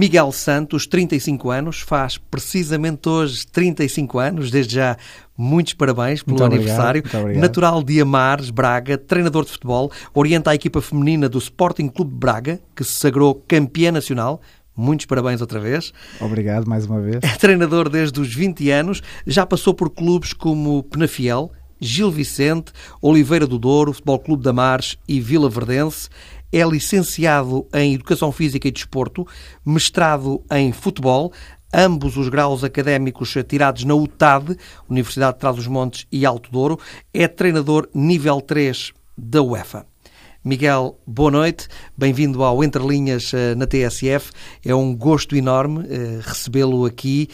Miguel Santos, 35 anos, faz precisamente hoje 35 anos, desde já muitos parabéns pelo muito aniversário. Obrigado, Natural de Amares, Braga, treinador de futebol, orienta a equipa feminina do Sporting Clube de Braga, que se sagrou campeã nacional. Muitos parabéns outra vez. Obrigado mais uma vez. É treinador desde os 20 anos, já passou por clubes como Penafiel, Gil Vicente, Oliveira do Douro, Futebol Clube da Mares e Vila Verdense. É licenciado em Educação Física e Desporto, mestrado em Futebol, ambos os graus académicos tirados na UTAD, Universidade de Trás-os-Montes e Alto Douro. É treinador nível 3 da UEFA. Miguel, boa noite. Bem-vindo ao Entre Linhas eh, na TSF. É um gosto enorme eh, recebê-lo aqui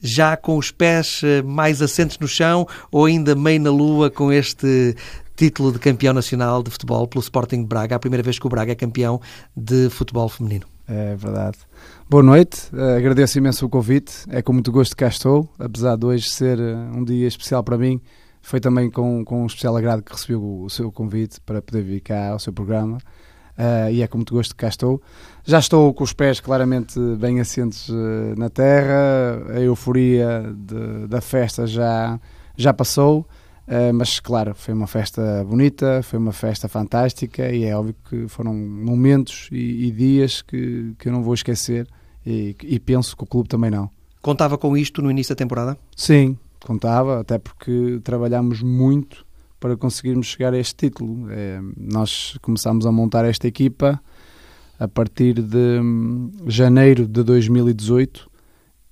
já com os pés eh, mais assentes no chão ou ainda meio na lua com este título de campeão nacional de futebol pelo Sporting de Braga, a primeira vez que o Braga é campeão de futebol feminino. É verdade. Boa noite, uh, agradeço imenso o convite, é com muito gosto que cá estou, apesar de hoje ser uh, um dia especial para mim, foi também com, com um especial agrado que recebi o, o seu convite para poder vir cá ao seu programa. Uh, e é com muito gosto que cá estou. Já estou com os pés claramente bem assentes uh, na terra, a euforia de, da festa já, já passou, uh, mas claro, foi uma festa bonita, foi uma festa fantástica e é óbvio que foram momentos e, e dias que, que eu não vou esquecer e, e penso que o clube também não. Contava com isto no início da temporada? Sim, contava, até porque trabalhámos muito para conseguirmos chegar a este título. É, nós começámos a montar esta equipa a partir de hum, janeiro de 2018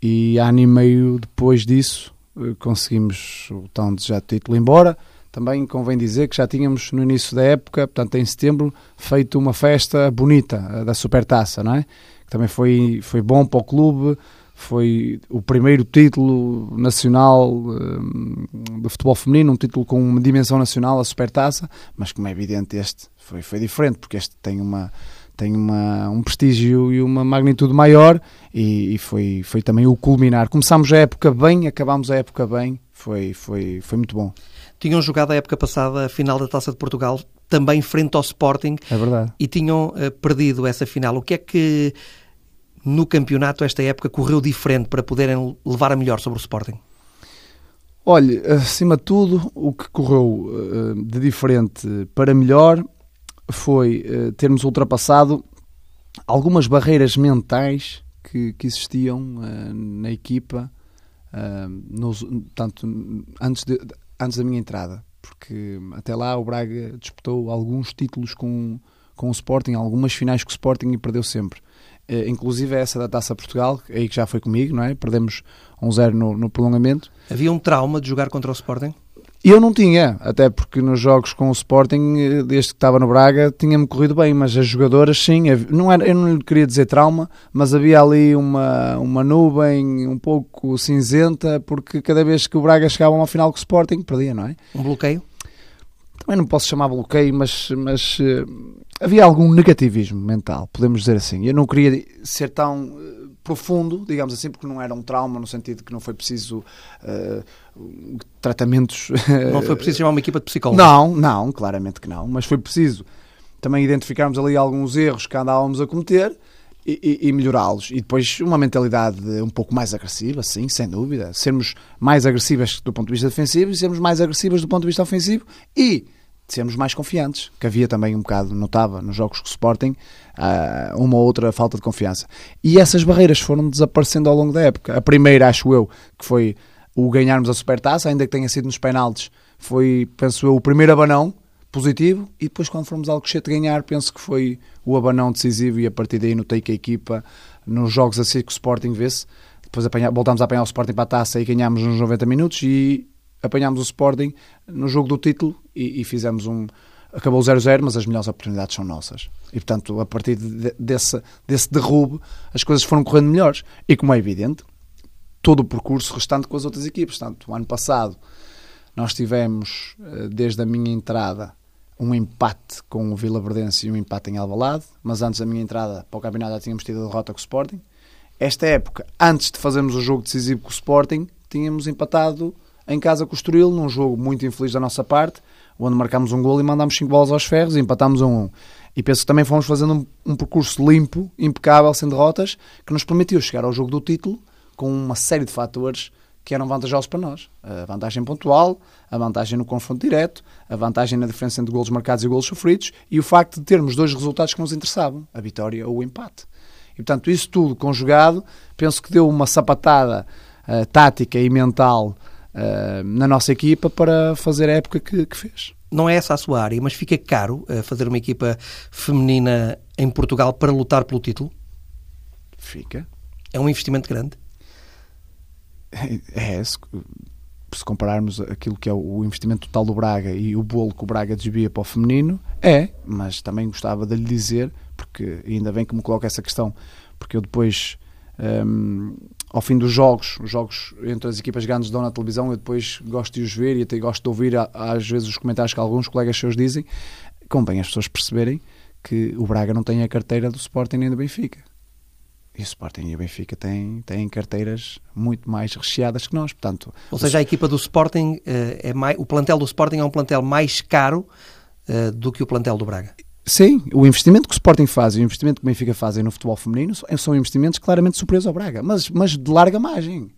e ano e meio depois disso conseguimos o tão desejado título. Embora também convém dizer que já tínhamos no início da época, portanto em setembro, feito uma festa bonita da Supertaça, não é? Que também foi, foi bom para o clube, foi o primeiro título nacional um, de futebol feminino, um título com uma dimensão nacional, a Supertaça, mas como é evidente este foi, foi diferente, porque este tem uma tem uma, um prestígio e uma magnitude maior e, e, foi, foi também o culminar. Começámos a época bem, acabámos a época bem, foi, foi, foi muito bom. Tinham jogado a época passada a final da Taça de Portugal, também frente ao Sporting. É verdade. E tinham uh, perdido essa final. O que é que no campeonato esta época correu diferente para poderem levar a melhor sobre o Sporting? Olha, acima de tudo, o que correu uh, de diferente para melhor foi uh, termos ultrapassado algumas barreiras mentais que, que existiam uh, na equipa, nos, tanto antes, de, antes da minha entrada, porque até lá o Braga disputou alguns títulos com, com o Sporting, algumas finais com o Sporting e perdeu sempre. Uh, inclusive essa da Taça Portugal, aí que já foi comigo, não é? Perdemos 1-0 um no, no, prolongamento. Havia um trauma de jogar contra o Sporting? Eu não tinha, até porque nos jogos com o Sporting, eh, desde que estava no Braga, tinha-me corrido bem, mas as jogadoras sim, não era, eu não lhe queria dizer trauma, mas havia ali uma, uma nuvem um pouco cinzenta, porque cada vez que o Braga chegava a uma final com o Sporting, perdia, não é? Um bloqueio? Também não posso chamar bloqueio, mas, mas uh, havia algum negativismo mental, podemos dizer assim. Eu não queria ser tão uh, profundo, digamos assim, porque não era um trauma, no sentido que não foi preciso uh, tratamentos. Não foi preciso chamar uma equipa de psicólogos? Não, não, claramente que não, mas foi preciso também identificarmos ali alguns erros que andávamos a cometer. E, e, e melhorá-los. E depois uma mentalidade um pouco mais agressiva, sim, sem dúvida. Sermos mais agressivas do ponto de vista defensivo e sermos mais agressivas do ponto de vista ofensivo e sermos mais confiantes, que havia também um bocado, notava nos jogos com Sporting, uh, uma ou outra falta de confiança. E essas barreiras foram desaparecendo ao longo da época. A primeira, acho eu, que foi o ganharmos a Supertaça, ainda que tenha sido nos penaltis, foi, penso eu, o primeiro abanão positivo, e depois quando fomos ao Alcochete ganhar, penso que foi o abanão decisivo e a partir daí notei que a equipa, nos jogos assim que o Sporting vê-se, depois apanha, voltámos a apanhar o Sporting para a taça e ganhámos nos 90 minutos e apanhámos o Sporting no jogo do título e, e fizemos um. Acabou 0-0, mas as melhores oportunidades são nossas. E portanto, a partir de, desse, desse derrube, as coisas foram correndo melhores. E como é evidente, todo o percurso restante com as outras equipes. Portanto, o ano passado nós tivemos, eh, desde a minha entrada, um empate com o Vila Verdense e um empate em Alvalade, mas antes da minha entrada para o campeonato já tínhamos tido a derrota com o Sporting. Esta época, antes de fazermos o jogo decisivo com o Sporting, tínhamos empatado em casa com o Estoril, num jogo muito infeliz da nossa parte, onde marcámos um gol e mandámos 5 bolas aos ferros e empatámos um 1. E penso que também fomos fazendo um, um, percurso limpo, impecável, sem derrotas, que nos permitiu chegar ao jogo do título com uma série de fatores que eram vantajosos para nós. A vantagem pontual, a vantagem no confronto direto, a vantagem na diferença entre golos marcados e golos sofridos e o facto de termos dois resultados que nos interessavam, a vitória ou o empate. E, portanto, isso tudo conjugado, penso que deu uma sapatada uh, tática e mental na nossa equipa para fazer a época que, que, fez. Não é essa a sua área, mas fica caro uh, fazer uma equipa feminina em Portugal para lutar pelo título? Fica. É um investimento grande? É, se, se compararmos aquilo que é o investimento total do Braga e o bolo que o Braga desvia para o feminino, é, mas também gostava de lhe dizer, porque ainda bem que me coloca essa questão, porque eu depois um, ao fim dos jogos, os jogos entre as equipas grandes dão na televisão, eu depois gosto de os ver e até gosto de ouvir às vezes os comentários que alguns colegas seus dizem, convém as pessoas perceberem que o Braga não tem a carteira do Sporting nem do Benfica. E o Sporting e o Benfica têm, têm carteiras muito mais recheadas que nós, portanto... Ou seja, a equipa do Sporting, eh, é mais, o plantel do Sporting é um plantel mais caro uh, do que o plantel do Braga. Sim, o investimento que o Sporting faz e o investimento que o Benfica fazem no futebol feminino são investimentos claramente superiores ao Braga, mas, mas de larga margem.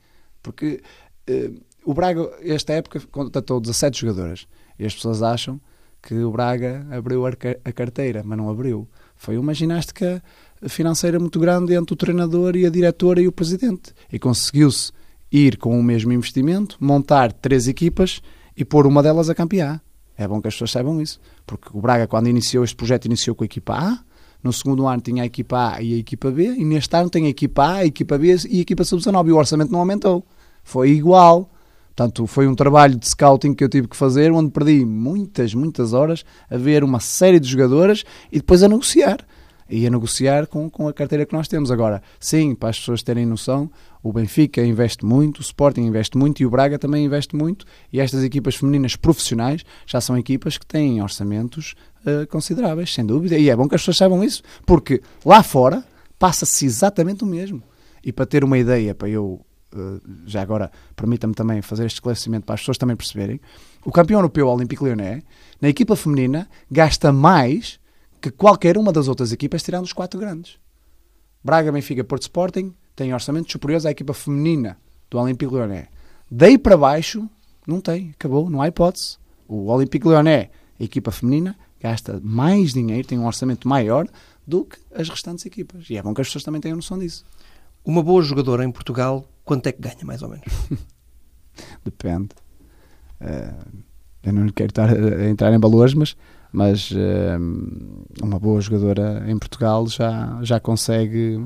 Porque uh, o Braga, esta época, contratou 17 jogadoras e as pessoas acham que o Braga abriu a carteira, mas não abriu. Foi uma ginástica financeira muito grande entre o treinador e a diretora e o presidente. E conseguiu-se ir com o mesmo investimento, montar três equipas e pôr uma delas a campear. É bom que as pessoas saibam isso. Porque o Braga, quando iniciou este projeto, iniciou com a equipa A. No segundo ano tinha a equipa A e a equipa B. E neste ano tem a equipa A, a equipa B e a equipa sub-19. E o orçamento não aumentou. Foi igual. Portanto, foi um trabalho de scouting que eu tive que fazer, onde perdi muitas, muitas horas a ver uma série de jogadoras e depois a negociar e a negociar com, com a carteira que nós temos. Agora, sim, para as pessoas terem noção, o Benfica investe muito, o Sporting investe muito e o Braga também investe muito. E estas equipas femininas profissionais já são equipas que têm orçamentos uh, consideráveis, sem dúvida. E é bom que as pessoas saibam isso, porque lá fora passa-se exatamente o mesmo. E para ter uma ideia, para eu, uh, já agora, permita-me também fazer este esclarecimento para as pessoas também perceberem, o campeão europeu Olympique Lyonnais, na equipa feminina, gasta mais que qualquer uma das outras equipas, tirando os quatro grandes. Braga, Benfica, Porto Sporting têm orçamentos superiores à equipa feminina do Olympique Lyonnais. Daí para baixo, não tem, acabou, não há hipótese. O Olympique Lyonnais, a equipa feminina, gasta mais dinheiro, tem um orçamento maior do que as restantes equipas. E é bom que as pessoas também tenham noção disso. Uma boa jogadora em Portugal, quanto é que ganha, mais ou menos? Depende. Uh, eu não quero estar a entrar em valores, mas mas uh, uma boa jogadora em Portugal já, já consegue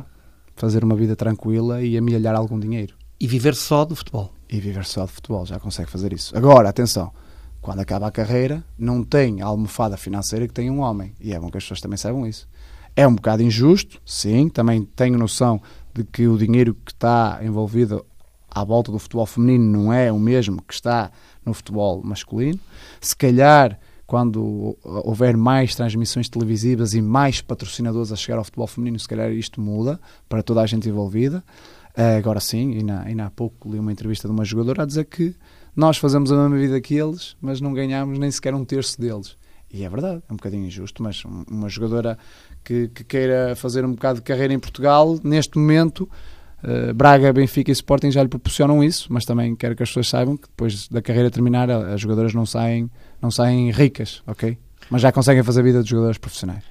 fazer uma vida tranquila e amealhar algum dinheiro. E viver só do futebol. E viver só de futebol, já consegue fazer isso. Agora, atenção, quando acaba a carreira, não tem a almofada financeira que tem um homem. E é bom que as pessoas também saibam isso. É um bocado injusto, sim, também tenho noção de que o dinheiro que está envolvido à volta do futebol feminino não é o mesmo que está no futebol masculino. Se calhar quando houver mais transmissões televisivas e mais patrocinadores a chegar ao futebol feminino, se calhar isto muda para toda a gente envolvida. Uh, agora sim, ainda, ainda há pouco li uma entrevista de uma jogadora a dizer que nós fazemos a mesma vida que eles, mas não ganhamos nem sequer um terço deles. E é verdade, é um bocadinho injusto, mas uma jogadora que, que queira fazer um bocado de carreira em Portugal, neste momento, Uh, Braga, Benfica e Sporting já lhe proporcionam isso, mas também quero que as pessoas saibam que depois da carreira terminar as jogadoras não saem, não saem ricas, ok? Mas já conseguem fazer a vida de jogadores profissionais.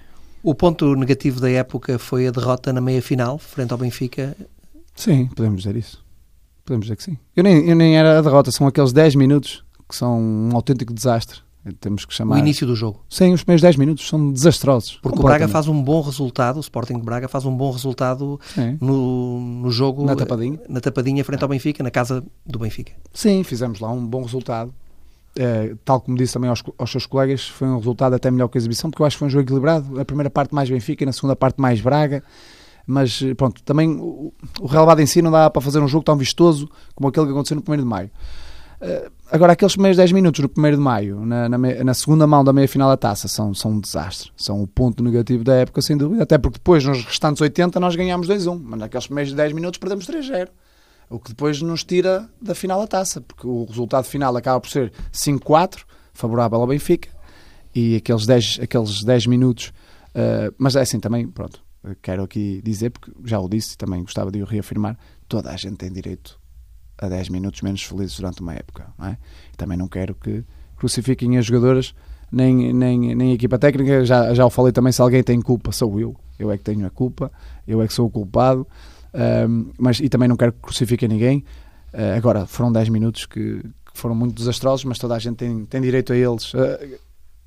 O ponto negativo da época foi a derrota na meia final, frente ao Benfica. Sim, podemos dizer isso. Podemos dizer que sim. Eu nem, eu nem era a derrota, são aqueles 10 minutos que são um autêntico desastre. Temos que chamar. O início do jogo. Sim, os primeiros 10 minutos são desastrosos. Porque o Braga faz um bom resultado, o Sporting de Braga faz um bom resultado no, no jogo. Na tapadinha. Na tapadinha frente ao Benfica, na casa do Benfica. Sim, fizemos lá um bom resultado. É, tal como disse também aos, aos, seus colegas, foi um resultado até melhor que a exibição, porque eu acho que foi um jogo equilibrado. A primeira parte mais Benfica, na segunda parte mais Braga. Mas pronto, também o, o relevado em si não dá para fazer um jogo tão vistoso como aquele que aconteceu no 1 de maio. Uh, agora, aqueles primeiros 10 minutos no 1 de maio, na, na, na, segunda mão da meia final da taça, são, são um desastre. São o ponto negativo da época, sem dúvida. Até porque depois, nos restantes 80, nós ganhámos 2-1. Mas naqueles primeiros 10 minutos, perdemos 3-0. O que depois nos tira da final da taça, porque o resultado final acaba por ser 5-4, favorável ao Benfica, e aqueles 10, aqueles 10 minutos. Uh, mas é assim também, pronto, quero aqui dizer, porque já o disse e também gostava de o reafirmar: toda a gente tem direito a 10 minutos menos felizes durante uma época. Não é? Também não quero que crucifiquem as jogadoras nem, nem, nem a equipa técnica. Já, já o falei também: se alguém tem culpa, sou eu. Eu é que tenho a culpa, eu é que sou o culpado. Um, mas, e também não quero que crucifiquem ninguém. Uh, agora, foram 10 minutos que, que, foram muito desastrosos, mas toda a gente tem, tem direito a eles. Uh,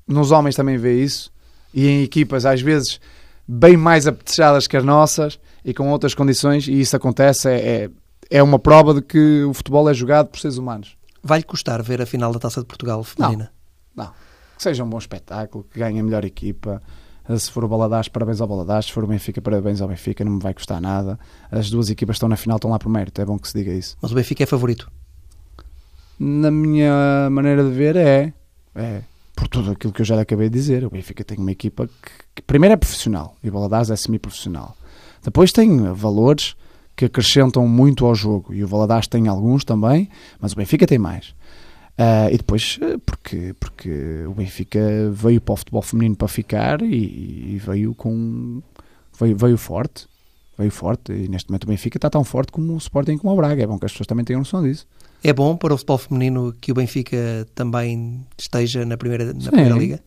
nos homens também vê isso, e em equipas, às vezes, bem mais apetechadas que as nossas e com outras condições, e isso acontece. É, é, é uma prova de que o futebol é jogado por seres humanos. Vai-lhe custar ver a final da Taça de Portugal feminina? Não, não. Que seja um bom espetáculo, que ganhe a melhor equipa se for o Baladares, parabéns ao Baladares. Se for o Benfica, parabéns ao Benfica. Não me vai custar nada. As duas equipas estão na final, estão lá por mérito. É bom que se diga isso. Mas o Benfica é favorito? Na minha maneira de ver, é. É. Por tudo aquilo que eu já acabei de dizer. O Benfica tem uma equipa que, que primeiro é profissional e o Baladares é semi-profissional. Depois tem valores que acrescentam muito ao jogo e o Valadares tem alguns também, mas o Benfica tem mais. Uh, e depois, eh, porque, porque o Benfica veio para o futebol feminino para ficar e, e veio com. Veio, veio forte. Veio forte. E neste momento o Benfica está tão forte como o Sporting como o Braga. É bom que as pessoas também tenham noção disso. É bom para o futebol feminino que o Benfica também esteja na primeira, na primeira liga?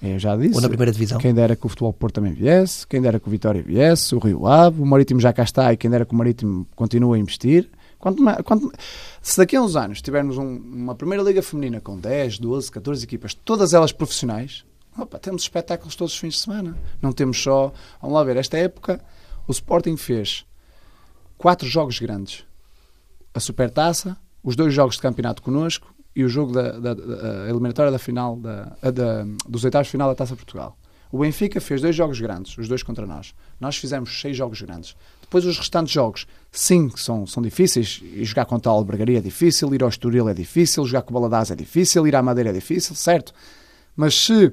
Eu já disse. Ou na primeira divisão? Quem dera que o Futebol Porto também viesse, quem dera que o Vitória viesse, o Rio Ave, o Marítimo já cá está e quem dera que o Marítimo continue a investir. Quanto, quanto, se daqui a uns anos tivermos um, uma primeira liga feminina com 10, 12, 14 equipas, todas elas profissionais, opa, temos espetáculos todos os fins de semana. Não temos só. Vamos lá ver, esta época o Sporting fez quatro jogos grandes: a Supertaça, os dois jogos de campeonato connosco e o jogo da, da, da eliminatória da final da, da, dos oitavos final da Taça Portugal. O Benfica fez dois jogos grandes, os dois contra nós. Nós fizemos seis jogos grandes. Depois os restantes jogos, sim, são, são difíceis. E jogar contra a Albergaria é difícil, ir ao Estoril é difícil, jogar com o Baladás é difícil, ir à Madeira é difícil, certo? Mas se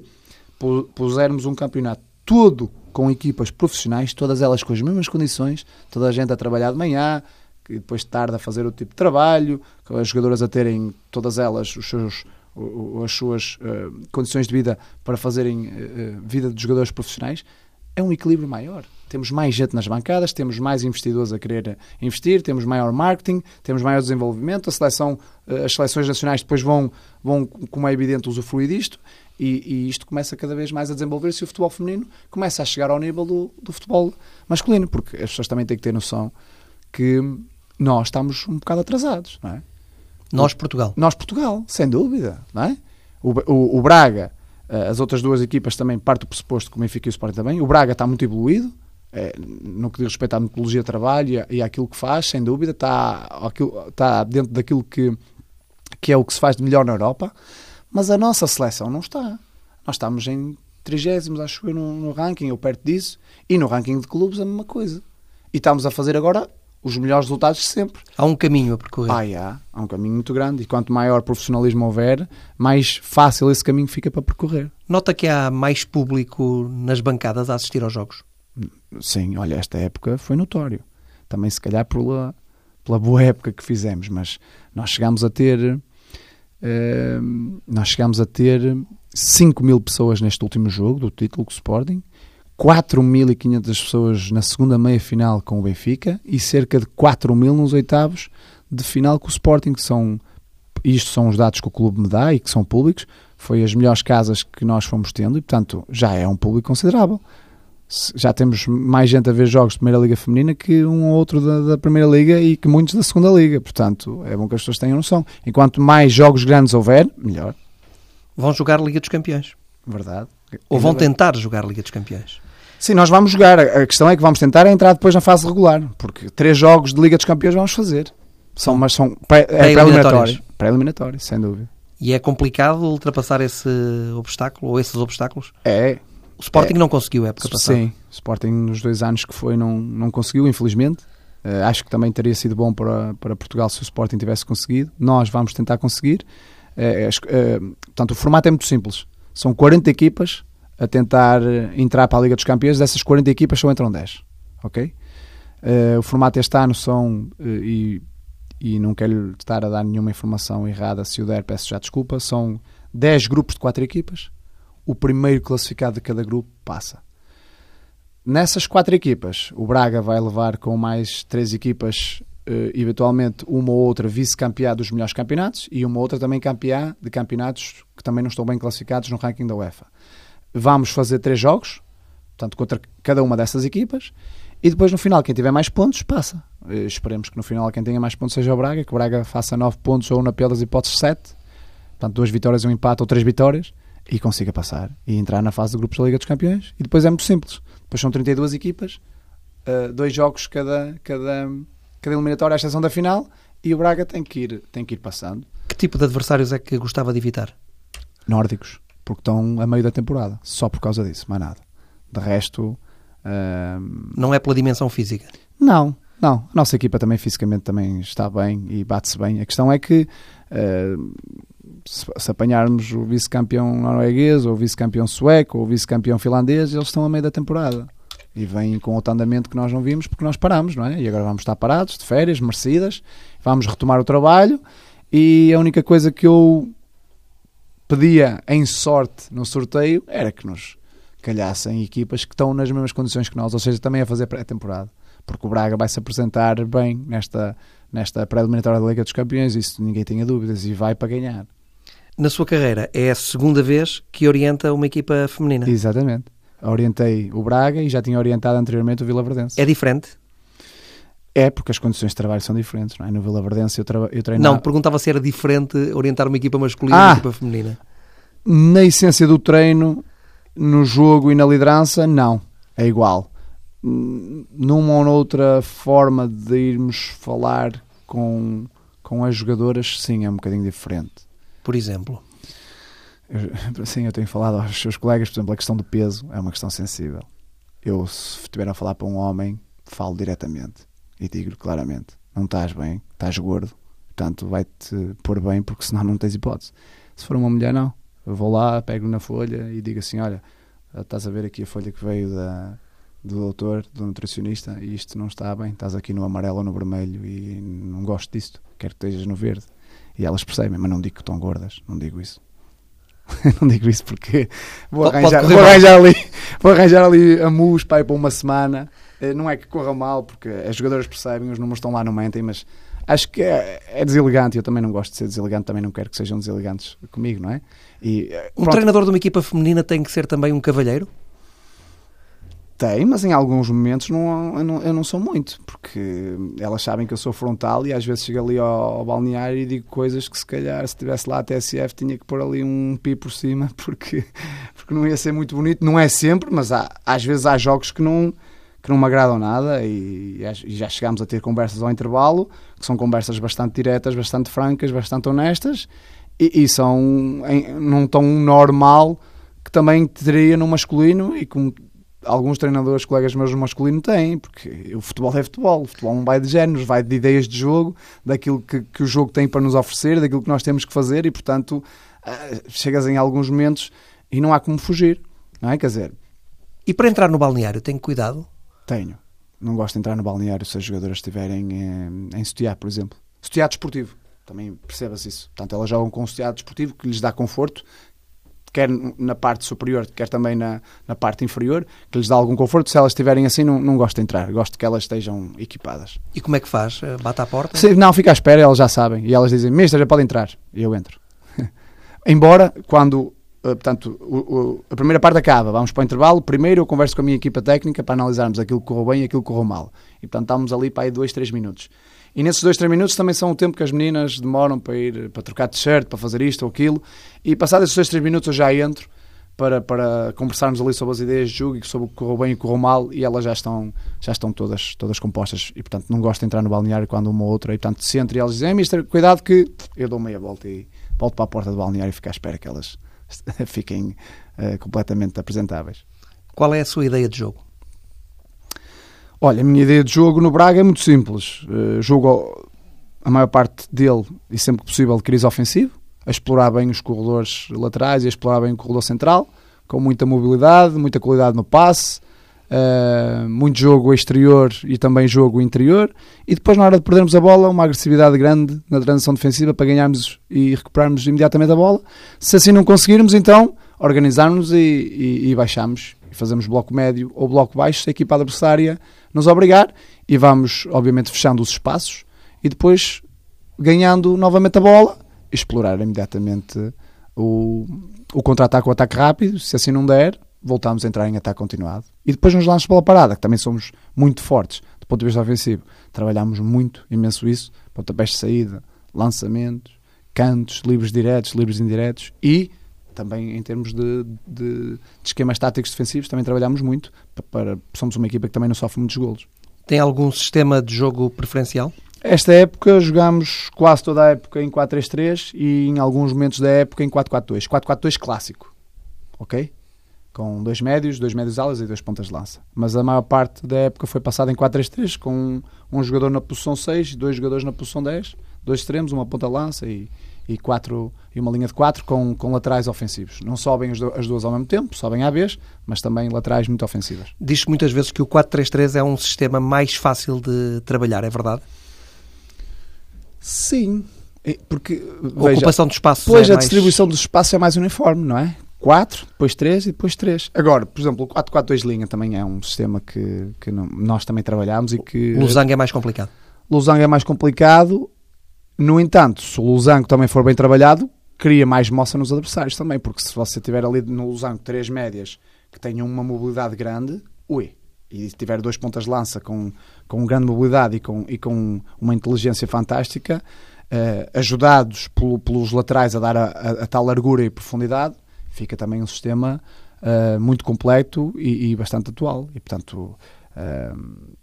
pusermos um campeonato todo com equipas profissionais, todas elas com as mesmas condições, toda a gente a trabalhar de manhã, e depois de tarde a fazer outro tipo de trabalho, as jogadoras a terem todas elas os seus, as suas uh, condições de vida para fazerem uh, vida de jogadores profissionais, é um equilíbrio maior. Temos mais gente nas bancadas, temos mais investidores a querer investir, temos maior marketing, temos maior desenvolvimento, a seleção, eh, as seleções nacionais depois vão, vão como é evidente, usufruir disto e, e isto começa cada vez mais a desenvolver-se o futebol feminino começa a chegar ao nível do, do futebol masculino, porque as pessoas também têm que ter noção que nós estamos um bocado atrasados, não é? Nós, Portugal. Nós, Portugal, sem dúvida, não é? O, o, o Braga, eh, as outras duas equipas também parte do pressuposto que o Benfica e o Sporting também. O Braga está muito evoluído, é, no que diz respeito à metodologia de trabalho e, àquilo que faz, sem dúvida, está, está dentro daquilo que, que é o que se faz de melhor na Europa, mas a nossa seleção não está. Nós estamos em 30, acho eu, no, no ranking, ou perto disso, e no ranking de clubes a mesma coisa. E estamos a fazer agora os melhores resultados sempre. Há um caminho a percorrer. Ah, há, há um caminho muito grande e quanto maior profissionalismo houver, mais fácil esse caminho fica para percorrer. Nota que há mais público nas bancadas a assistir aos jogos? Sim, olha, esta época foi notório. Também, se calhar, pela, pela boa época que fizemos, mas nós chegámos a ter. Uh, nós chegámos a ter 5 mil pessoas neste último jogo do título com o Sporting, 4.500 pessoas na segunda meia-final com o Benfica e cerca de 4 mil nos oitavos de final com o Sporting, que são, isto são os dados que o clube me dá e que são públicos, foi as melhores casas que nós fomos tendo e, portanto, já é um público considerável já temos mais gente a ver jogos de Primeira Liga Feminina que um ou outro da, da, Primeira Liga e que muitos da Segunda Liga. Portanto, é bom que as pessoas tenham noção. Enquanto mais jogos grandes houver, melhor. Vão jogar Liga dos Campeões. Verdade. Ou vão tentar jogar Liga dos Campeões. Sim, nós vamos jogar. A questão é que vamos tentar entrar depois na fase regular, porque três jogos de Liga dos Campeões vamos fazer. São, mas são pré-eliminatórios. É pré-eliminatórios, sem dúvida. E é complicado ultrapassar esse obstáculo ou esses obstáculos? É, o Sporting é, não conseguiu a época passada. Sim, o Sporting nos dois anos que foi não, não conseguiu, infelizmente. Uh, acho que também teria sido bom para, para Portugal se o Sporting tivesse conseguido. Nós vamos tentar conseguir. Uh, uh, portanto, o formato é muito simples. São 40 equipas a tentar entrar para a Liga dos Campeões. Dessas 40 equipas só entram 10. Ok? o formato este ano são, e, e não quero estar a dar nenhuma informação errada, se o der peço já desculpa, são 10 grupos de 4 equipas, o primeiro classificado de cada grupo passa. Nessas quatro equipas, o Braga vai levar com mais três equipas, eh, eventualmente uma ou outra vice-campeã dos melhores campeonatos e uma outra também campeã de campeonatos que também não estão bem classificados no ranking da UEFA. Vamos fazer três jogos, portanto, contra cada uma dessas equipas, e depois no final, quem tiver mais pontos, passa. Eh, esperemos que no final quem tenha mais pontos seja o Braga, que o Braga faça nove pontos ou na pior das hipóteses sete, portanto, duas vitórias, um empate ou três vitórias, e consiga passar e entrar na fase de grupos da Liga dos Campeões. E depois é muito simples depois são 32 equipas, uh, dois jogos cada, cada, cada eliminatória à exceção da final, e o Braga tem que, ir, tem que ir passando. Que tipo de adversários é que gostava de evitar? Nórdicos, porque estão a meio da temporada, só por causa disso, mais nada. De resto. Uh... Não é pela dimensão física? Não, não. A nossa equipa também fisicamente também está bem e bate-se bem. A questão é que. Uh, se, apanharmos o vice-campeão norueguês, ou o vice-campeão sueco, ou o vice-campeão finlandês, eles estão a meio da temporada. E vêm com outro andamento que nós não vimos porque nós paramos, não é? E agora vamos estar parados, de férias, merecidas, vamos retomar o trabalho. E a única coisa que eu pedia em sorte no sorteio era que nos calhassem equipas que estão nas mesmas condições que nós, ou seja, também a fazer pré-temporada. Porque o Braga vai se apresentar bem nesta, nesta pré-eliminatória da Liga dos Campeões, isso ninguém tenha dúvidas, e vai para ganhar na sua carreira, é a segunda vez que orienta uma equipa feminina. Exatamente. Orientei o Braga e já tinha orientado anteriormente o Vila Verdense. É diferente? É, porque as condições de trabalho são diferentes, não é? No Vila Verdense eu, eu treinava... Não, perguntava se era diferente orientar uma equipa masculina ah, e uma equipa feminina. Na essência do treino, no jogo e na liderança, não. É igual. Numa ou noutra forma de irmos falar com, com as jogadoras, sim, é um bocadinho diferente por exemplo? Eu, sim, eu tenho falado aos seus colegas, por exemplo, a questão do peso é uma questão sensível. Eu, se estiver a falar para um homem, falo diretamente e digo-lhe claramente: não estás bem, estás gordo, portanto vai-te pôr bem, porque senão não tens hipótese. Se for uma mulher, não. Eu vou lá, pego na folha e digo assim: olha, estás a ver aqui a folha que veio da, do doutor, do nutricionista, e isto não está bem, estás aqui no amarelo ou no vermelho e não gosto disto, quero que estejas no verde. E elas percebem, mas não digo que estão gordas, não digo isso. não digo isso porque vou arranjar, vou arranjar, ali, vou arranjar ali a mus para, para uma semana. Eh, não é que corra mal, porque as jogadoras percebem, os números estão lá, não mentem, mas acho que é, é deselegante. Eu também não gosto de ser deselegante, também não quero que sejam deselegantes comigo, não é? E, eh, um treinador de uma equipa feminina tem que ser também um cavalheiro? Tem, mas em alguns momentos não, eu, não, eu não sou muito, porque elas sabem que eu sou frontal e às vezes chego ali ao, ao, balneário e digo coisas que se calhar se estivesse lá a TSF tinha que pôr ali um pi por cima porque, porque não ia ser muito bonito. Não é sempre, mas há, às vezes há jogos que não, que não me agradam nada e, e já chegámos a ter conversas ao intervalo, que são conversas bastante diretas, bastante francas, bastante honestas e, e são em, num tom normal que também teria no masculino e como alguns treinadores, colegas meus no masculino têm, porque o futebol é futebol, o futebol não vai de géneros, vai de ideias de jogo, daquilo que, que o jogo tem para nos oferecer, daquilo que nós temos que fazer e, portanto, uh, chegas em alguns momentos e não há como fugir, não é? Quer dizer... E para entrar no balneário, tem cuidado? Tenho. Não gosto de entrar no balneário se as jogadoras estiverem em, em sutiã, por exemplo. Sutiã desportivo. Também percebas isso. Portanto, elas jogam com um sutiã desportivo que lhes dá conforto quer na parte superior, quer também na, na parte inferior, que lhes dá algum conforto. Se elas estiverem assim, não, não gosto de entrar, gosto que elas estejam equipadas. E como é que faz? Eh, bate à porta? Sim, não, fica à espera, elas já sabem. E elas dizem, mestre, já pode entrar. E eu entro. Embora, quando eh, portanto, o, o, a primeira parte acaba, vamos para o intervalo. Primeiro eu converso com a minha equipa técnica para analisarmos aquilo que correu bem e aquilo que correu mal. E portanto estamos ali para aí dois, três minutos. E nesses dois, três minutos também são o tempo que as meninas demoram para ir para trocar de shirt, para fazer isto ou aquilo. E passados esses dois, três minutos eu já entro para, para conversarmos ali sobre as ideias de jogo e sobre o que correu bem e o que correu mal e elas já estão, já estão todas, todas compostas e portanto não gosto de entrar no balneário quando uma ou outra e portanto se entre e elas dizem, mister, cuidado que eu dou meia volta e volto para a porta do balneário e fico à espera que elas fiquem uh, completamente apresentáveis. Qual é a sua ideia de jogo? Olha, a minha ideia de jogo no Braga é muito simples. Uh, jogo a maior parte dele e sempre que possível de crise ofensivo, a explorar bem os corredores laterais e a explorar bem o corredor central, com muita mobilidade, muita qualidade no passe, Uh, muito jogo exterior e também jogo interior, e depois, na hora de perdermos a bola, uma agressividade grande na transição defensiva para ganharmos e recuperarmos imediatamente a bola. Se assim não conseguirmos, então organizarmos e, e, e baixamos. E fazemos bloco médio ou bloco baixo, se a equipa adversária nos obrigar, e vamos, obviamente, fechando os espaços. E depois ganhando novamente a bola, explorar imediatamente o, o contra-ataque, o ataque rápido, se assim não der, voltamos a entrar em ataque continuado. E depois nos lances de bola parada, que também somos muito fortes do ponto de vista ofensivo. Trabalhamos muito, imenso isso, pontapés de saída, lançamentos, cantos, livres diretos, livres indiretos e também em termos de, de, de esquemas táticos defensivos também trabalhamos muito para, para, somos uma equipa que também não sofre muitos golos. Tem algum sistema de jogo preferencial? Esta época jogamos quase toda a época em 4-3-3 e em alguns momentos da época em 4-4-2. 4-4-2 clássico. Ok? Com dois médios, dois médios alas e dois pontas de lança. Mas a maior parte da época foi passada em 4-3-3, com um, um, jogador na posição 6, dois jogadores na posição 10, dois extremos, uma ponta de lança e, e, quatro, e uma linha de 4 com, com laterais ofensivos. Não sobem as duas ao mesmo tempo, sobem à vez, mas também laterais muito ofensivas. Diz-se muitas vezes que o 4-3-3 é um sistema mais fácil de trabalhar, é verdade? Sim, porque a veja, ocupação de espaço. Pois é a mais... distribuição do espaço é mais uniforme, não é? 4, depois 3 e depois 3. Agora, por exemplo, o 4-4-2 linha também é um sistema que, que não, nós também trabalhamos e que... O Losango é mais complicado. Losango é mais complicado, no entanto, se o Losango também for bem trabalhado, cria mais moça nos adversários também, porque se você tiver ali no Losango três médias que tenham uma mobilidade grande, ui, e tiver dois pontas de lança com, com grande mobilidade e com, e com uma inteligência fantástica, eh, ajudados pelo, pelos laterais a dar a, a, a tal largura e profundidade, fica também um sistema uh, muito completo e, e, bastante atual. E, portanto, uh,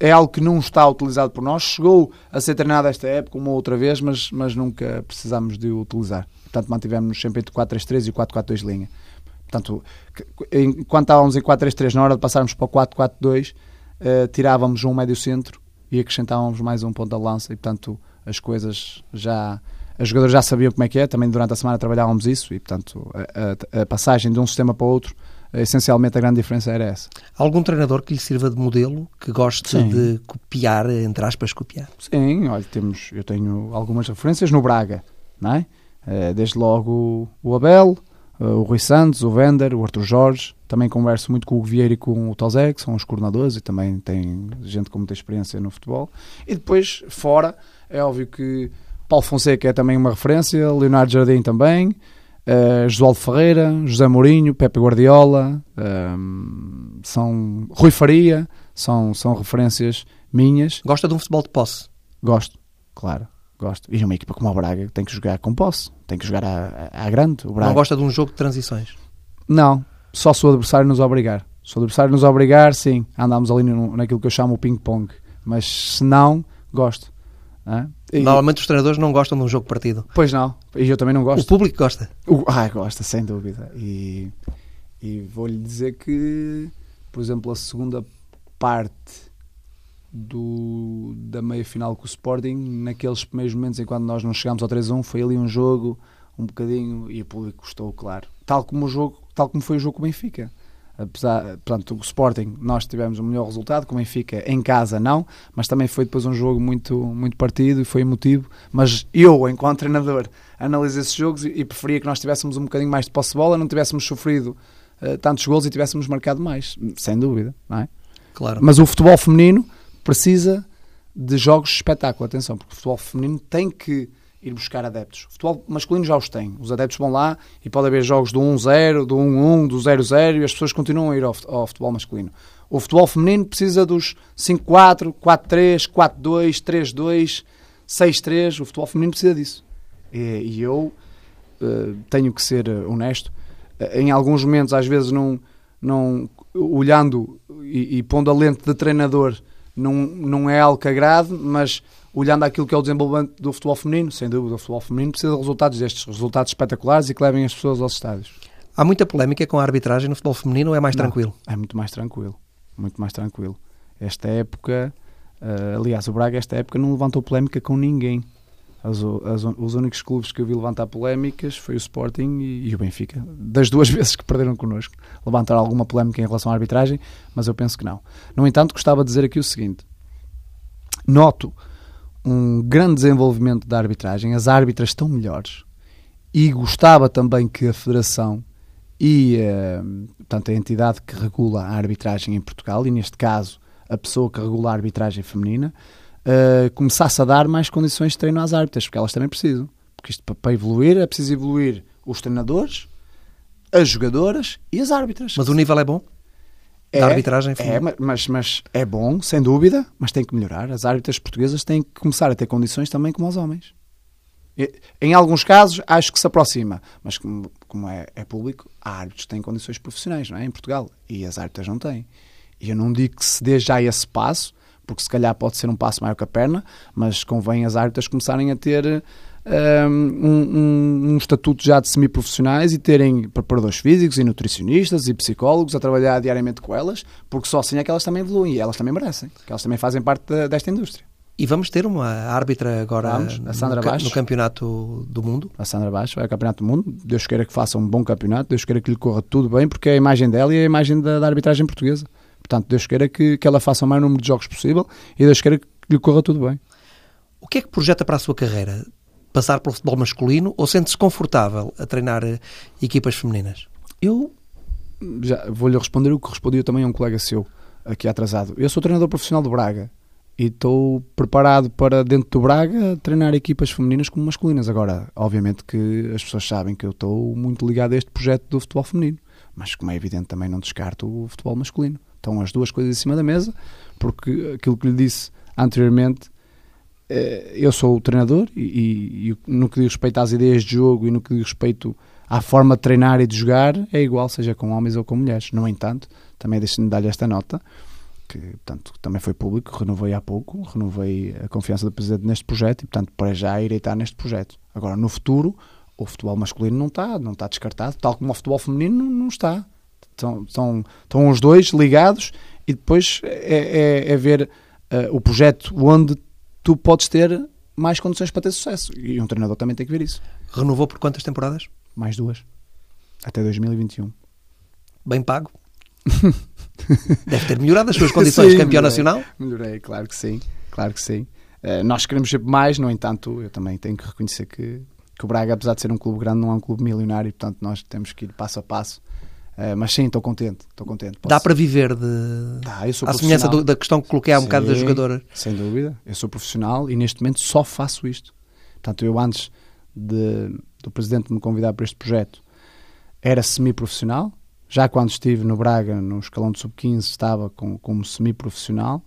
é algo que não está utilizado por nós. Chegou a ser treinado esta época uma outra vez, mas, mas nunca precisamos de o utilizar. Portanto, mantivemos sempre entre o 4-3-3 e o 4-4-2 linha. Portanto, enquanto estávamos em 4-3-3, na hora de passarmos para o 4-4-2, uh, eh, tirávamos um médio centro e acrescentávamos mais um ponto de lança e, portanto, as coisas já os jogadores já sabiam como é que é, também durante a semana trabalhávamos isso e, portanto, a, a, a passagem de um sistema para o outro, essencialmente a grande diferença era essa. Algum treinador que lhe sirva de modelo, que goste Sim. de copiar, entre aspas, copiar? Sim, olha, temos, eu tenho algumas referências no Braga, não é? Eh, desde logo o Abel, eh, o Rui Santos, o Vender, o Arthur Jorge. Também converso muito com o Vieira e com o Tozé, que são os coordenadores e também tem gente com muita experiência no futebol. E depois, fora, é óbvio que Paulo Fonseca é também uma referência, Leonardo Jardim também, uh, Josualdo Ferreira, José Mourinho, Pepe Guardiola, uh, são Rui Faria, são, são referências minhas. Gosta de um futebol de posse? Gosto, claro. Gosto. E uma equipa como o Braga tem que jogar com posse, tem que jogar à, à grande. O Braga. Não gosta de um jogo de transições? Não, só se o adversário nos obrigar. Se o adversário nos obrigar, sim, andamos ali no, naquilo que eu chamo o ping-pong. Mas se não, gosto. E... Normalmente os treinadores não gostam de um jogo partido. Pois não, e eu também não gosto. O público gosta. O... Ah, gosta, sem dúvida. E, e vou-lhe dizer que, por exemplo, a segunda parte do, da meia final com o Sporting, naqueles primeiros momentos em quando nós não chegámos ao 3-1, foi ali um jogo um bocadinho e o público gostou, claro. Tal como o jogo, tal como foi o jogo com o Benfica apesar, portanto, o Sporting, nós tivemos o melhor resultado, como Benfica em casa não, mas também foi depois um jogo muito, muito partido e foi emotivo, mas eu, enquanto treinador, analisei esses jogos e, e preferia que nós tivéssemos um bocadinho mais de posse de bola, não tivéssemos sofrido uh, tantos gols e tivéssemos marcado mais, sem dúvida, não é? Claro. Mas o futebol feminino precisa de jogos de espetáculo, atenção, porque o futebol feminino tem que ir buscar adeptos. O futebol masculino já os tem. Os adeptos vão lá e pode haver jogos do 1-0, do 1-1, do 0-0 e as pessoas continuam a ir ao, futebol masculino. O futebol feminino precisa dos 5-4, 4-3, 4-2, 3-2, 6-3. O futebol feminino precisa disso. E, e eu uh, tenho que ser honesto. Uh, em alguns momentos, às vezes, não, não olhando e, e pondo a lente de treinador, não, não é algo que agrade, mas olhando aquilo que é o desenvolvimento do futebol feminino, sem dúvida, o futebol feminino precisa de resultados destes, resultados espetaculares e que levem as pessoas aos estádios. Há muita polémica com a arbitragem no futebol feminino ou é mais Não, tranquilo? É muito mais tranquilo, muito mais tranquilo. Esta época, uh, aliás, o Braga esta época não levantou polémica com ninguém. As, as, os únicos clubes que eu vi levantar polémicas foi o Sporting e, e, o Benfica. Das duas vezes que perderam connosco, levantaram alguma polémica em relação à arbitragem, mas eu penso que não. No entanto, gostava de dizer aqui o seguinte: noto um grande desenvolvimento da arbitragem, as árbitras estão melhores e gostava também que a Federação e uh, portanto, a entidade que regula a arbitragem em Portugal, e neste caso a pessoa que regula a arbitragem feminina, uh, começasse a dar mais condições de treino às árbitras, porque elas também precisam. Porque isto para evoluir é preciso evoluir os treinadores, as jogadoras e as árbitras. Mas o nível é bom? É, da arbitragem? É, mas, mas é bom, sem dúvida, mas tem que melhorar. As árbitras portuguesas têm que começar a ter condições também como os homens. Em alguns casos, acho que se aproxima, mas como, como é, é, público, há árbitros que têm condições profissionais, não é? Em Portugal. E as árbitras não têm. E eu não digo que se dê já esse passo, porque se calhar pode ser um passo maior que a perna, mas convém as árbitras começarem a ter um, um, um estatuto já de semiprofissionais e terem preparadores físicos e nutricionistas e psicólogos a trabalhar diariamente com elas, porque só assim é que elas também evoluem e elas também merecem, que elas também fazem parte de, desta indústria. E vamos ter uma árbitra agora vamos, a Sandra no, Baixo. no Campeonato do Mundo? A Sandra Baixo vai ao Campeonato do Mundo. Deus queira que faça um bom campeonato, Deus queira que lhe corra tudo bem, porque é a imagem dela e é a imagem da, da arbitragem portuguesa. Portanto, Deus queira que, que ela faça o maior número de jogos possível e Deus queira que lhe corra tudo bem. O que é que projeta para a sua carreira? Passar pelo futebol masculino ou sente-se confortável a treinar eh, equipas femininas? Eu já vou-lhe responder o que respondi também a um colega seu aqui atrasado. Eu sou treinador profissional do Braga e estou preparado para, dentro do Braga, treinar equipas femininas como masculinas. Agora, obviamente que as pessoas sabem que eu estou muito ligado a este projeto do futebol feminino, mas como é evidente também não descarto o futebol masculino. Estão as duas coisas em cima da mesa, porque aquilo que lhe disse anteriormente, eu sou o treinador e, e, no que diz respeito às ideias de jogo e no que diz respeito à forma de treinar e de jogar, é igual, seja com homens ou com mulheres. No entanto, também deixe-me dar-lhe esta nota, que portanto, também foi público, renovei há pouco, renovei a confiança do Presidente neste projeto e, portanto, para já irei estar neste projeto. Agora, no futuro, o futebol masculino não está, não está descartado, tal como o futebol feminino não, não está. Estão, estão, estão os dois ligados e depois é, é, é ver uh, o projeto onde tu podes ter mais condições para ter sucesso. E um treinador também tem que ver isso. Renovou por quantas temporadas? Mais duas. Até 2021. Bem pago? Deve ter melhorado as suas condições sim, de campeão melhorei, nacional? Melhorei, claro que sim. Claro que sim. Uh, nós queremos sempre mais, no entanto, eu também tenho que reconhecer que, que o Braga, apesar de ser um clube grande, não é um clube milionário e, portanto, nós temos que ir passo a passo. Uh, mas sim, estou contente, estou contente. Posso... Dá para viver de. Dá, eu sou à semelhança do, da questão que coloquei há um sim, bocado da jogadora. Sem dúvida, eu sou profissional e neste momento só faço isto. Portanto, eu antes de, do presidente me convidar para este projeto era semi-profissional, já quando estive no Braga, no escalão de sub-15, estava com, como semi-profissional,